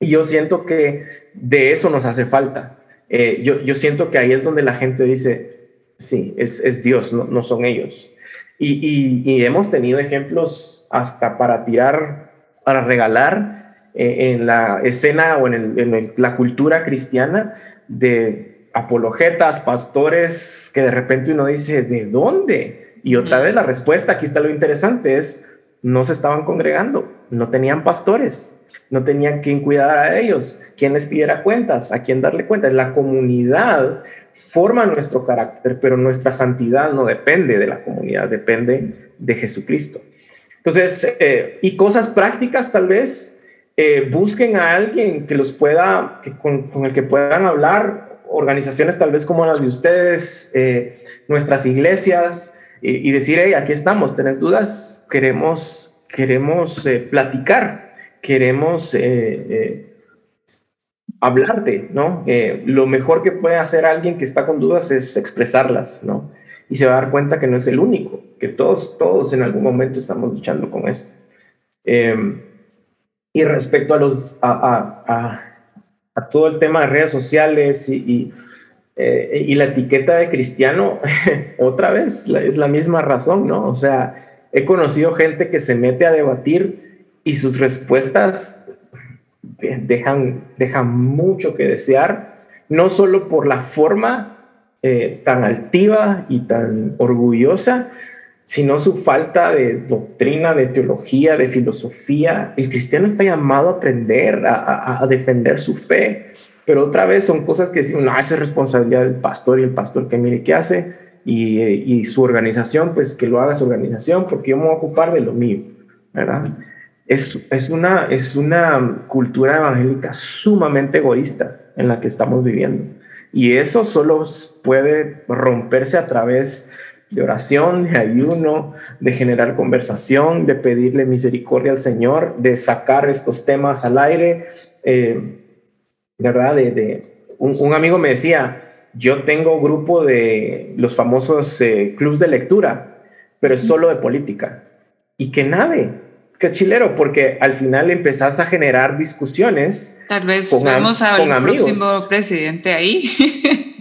Y yo siento que de eso nos hace falta. Eh, yo, yo, siento que ahí es donde la gente dice, sí, es, es Dios, no, no, son ellos. Y, y, hemos tenido ejemplos hasta para tirar, para regalar eh, en la escena o en, en la cultura cristiana de apologetas, pastores, que de repente uno dice, ¿de dónde? Y otra vez la respuesta, aquí está lo interesante, es, no se estaban congregando, no tenían pastores no tenían quien cuidar a ellos, quien les pidiera cuentas, a quien darle cuentas. La comunidad forma nuestro carácter, pero nuestra santidad no depende de la comunidad, depende de Jesucristo. Entonces, eh, y cosas prácticas tal vez, eh, busquen a alguien que los pueda, con, el que puedan hablar, organizaciones tal vez como las de ustedes, eh, nuestras iglesias, y, decir, hey, aquí estamos, ¿tenés dudas? Queremos, queremos platicar queremos eh, eh, hablarte, ¿no? Eh, lo mejor que puede hacer alguien que está con dudas es expresarlas, ¿no? Y se va a dar cuenta que no es el único, que todos, todos en algún momento estamos luchando con esto. Em, y respecto a, los, a, todo el tema de redes sociales y, la etiqueta de cristiano, otra vez es la misma razón, ¿no? O sea, he conocido gente que se mete a debatir y sus respuestas dejan, dejan mucho que desear, no solo por la forma eh, tan altiva y tan orgullosa, sino su falta de doctrina, de teología, de filosofía. El cristiano está llamado a aprender, a, defender su fe, pero otra vez son cosas que decimos, no, esa es responsabilidad del pastor y el pastor que mire qué hace y, y su organización, pues que lo haga su organización, porque yo me voy a ocupar de lo mío, ¿verdad? es, una, es una cultura evangélica sumamente egoísta en la que estamos viviendo. Y eso solo puede romperse a través de oración, de ayuno, de generar conversación, de pedirle misericordia al Señor, de sacar estos temas al aire. Eh, ¿Verdad? De, un, amigo me decía, yo tengo grupo de los famosos eh, clubs de lectura, pero es solo de política. Y que nave, qué chilero, porque al final empezás a generar discusiones. Tal vez vemos al próximo presidente ahí.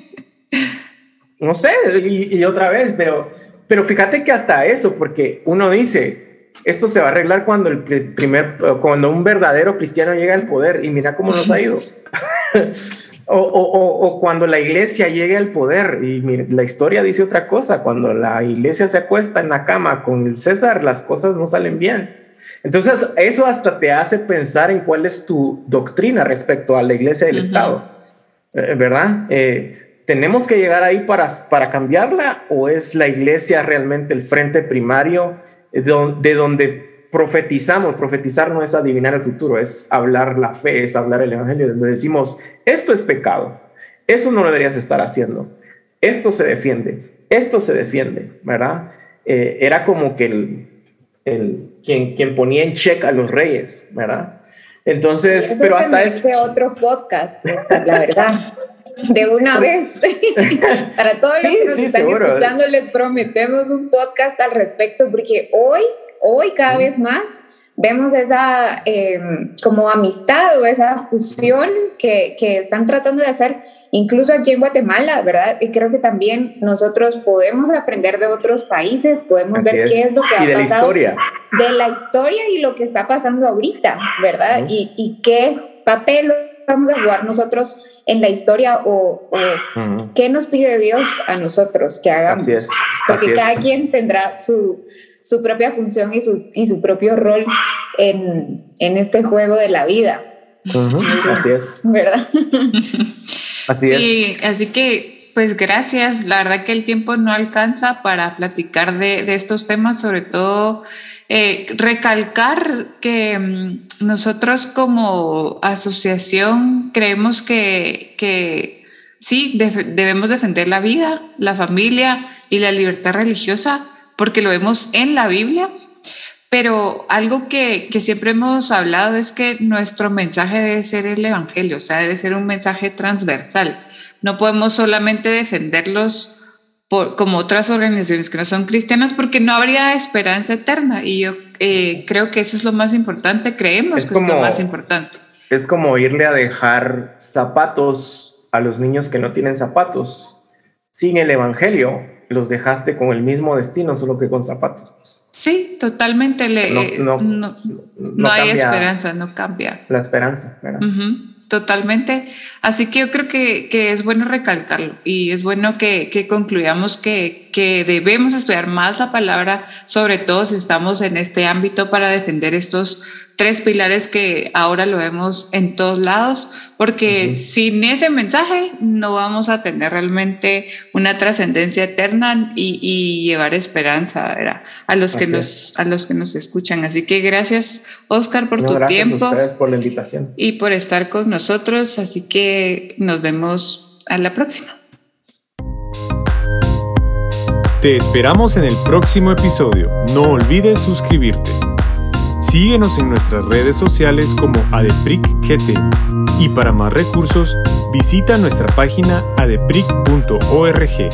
no sé, y, otra vez, pero, pero fíjate que hasta eso, porque uno dice, esto se va a arreglar cuando el primer, cuando un verdadero cristiano llega al poder, y mira cómo nos ha ido. o, o, o, cuando la iglesia llegue al poder, y la historia dice otra cosa, cuando la iglesia se acuesta en la cama con el César, las cosas no salen bien. Entonces, eso hasta te hace pensar en cuál es tu doctrina respecto a la iglesia del Estado, eh, ¿verdad? Eh, ¿Tenemos que llegar ahí para, para cambiarla o es la iglesia realmente el frente primario de donde profetizamos? Profetizar no es adivinar el futuro, es hablar la fe, es hablar el evangelio, donde decimos, esto es pecado, eso no lo deberías estar haciendo, esto se defiende, esto se defiende, ¿verdad? Eh, era como que el, el, quien, quien ponía en check a los reyes, ¿verdad? Entonces, pero hasta es Fue otro podcast, la verdad. De una vez. Para todos los que nos están escuchando, les prometemos un podcast al respecto, porque hoy, hoy cada vez más vemos esa em, como amistad o esa fusión que, que están tratando de hacer incluso aquí en Guatemala, ¿verdad? Y creo que también nosotros podemos aprender de otros países, podemos ver qué es lo que ha y de pasado. La historia. De la historia y lo que está pasando ahorita, ¿verdad? y, y, qué papel vamos a jugar nosotros en la historia o, qué nos pide Dios a nosotros que hagamos. Así es. Porque cada quien tendrá su, su propia función y su, y su propio rol en, en este juego de la vida. Así es. ¿Verdad? Así es. así que, pues gracias. La verdad que el tiempo no alcanza para platicar de, estos temas, sobre todo eh, recalcar que mm, nosotros como asociación creemos que, que sí, debemos defender la vida, la familia y la libertad religiosa, porque lo vemos en la Biblia pero algo que, siempre hemos hablado es que nuestro mensaje debe ser el Evangelio, o sea, debe ser un mensaje transversal. No podemos solamente defenderlos por, como otras organizaciones que no son cristianas porque no habría esperanza eterna. Y yo eh, creo que eso es lo más importante, creemos que es lo más importante. es como irle a dejar zapatos a los niños que no tienen zapatos. Sin el Evangelio, los dejaste con el mismo destino, solo que con zapatos. Sí, totalmente. Le, no, hay esperanza, no cambia. La esperanza, ¿verdad? Totalmente. Así que yo creo que, es bueno recalcarlo y es bueno que, que concluyamos que, que, debemos estudiar más la palabra, sobre todo si estamos en este ámbito para defender estos tres pilares que ahora lo vemos en todos lados, porque sin ese mensaje no vamos a tener realmente una trascendencia eterna y, llevar esperanza a los que nos a los que nos escuchan. Así que gracias Oscar por tu tiempo. por la invitación y por estar con nosotros. Así que nos vemos a la próxima. Te esperamos en el próximo episodio. No olvides suscribirte. Síguenos en nuestras redes sociales como ADEPRICGT y para más recursos visita nuestra página adepric.org.